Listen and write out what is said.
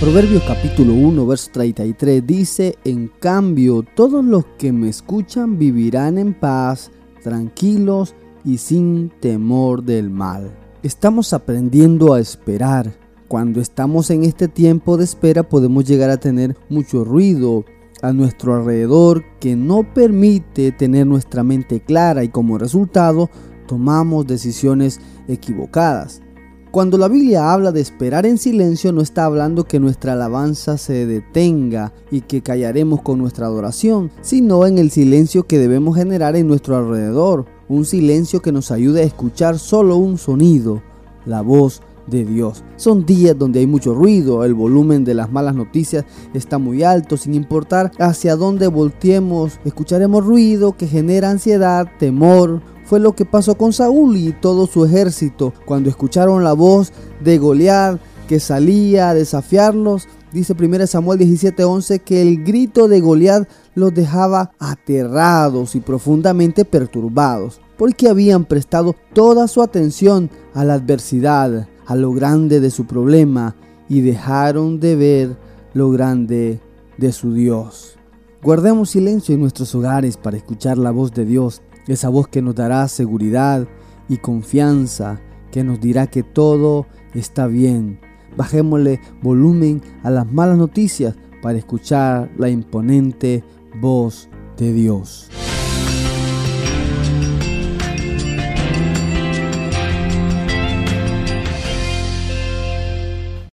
Proverbios capítulo 1, verso 33 dice, En cambio, todos los que me escuchan vivirán en paz, tranquilos y sin temor del mal. Estamos aprendiendo a esperar. Cuando estamos en este tiempo de espera podemos llegar a tener mucho ruido a nuestro alrededor que no permite tener nuestra mente clara y como resultado tomamos decisiones equivocadas. Cuando la Biblia habla de esperar en silencio, no está hablando que nuestra alabanza se detenga y que callaremos con nuestra adoración, sino en el silencio que debemos generar en nuestro alrededor, un silencio que nos ayude a escuchar solo un sonido, la voz de Dios. Son días donde hay mucho ruido, el volumen de las malas noticias está muy alto, sin importar hacia dónde volteemos, escucharemos ruido que genera ansiedad, temor, fue lo que pasó con Saúl y todo su ejército cuando escucharon la voz de Goliat que salía a desafiarlos. Dice 1 Samuel 17:11 que el grito de Goliat los dejaba aterrados y profundamente perturbados, porque habían prestado toda su atención a la adversidad, a lo grande de su problema y dejaron de ver lo grande de su Dios. Guardemos silencio en nuestros hogares para escuchar la voz de Dios esa voz que nos dará seguridad y confianza, que nos dirá que todo está bien. Bajémosle volumen a las malas noticias para escuchar la imponente voz de Dios.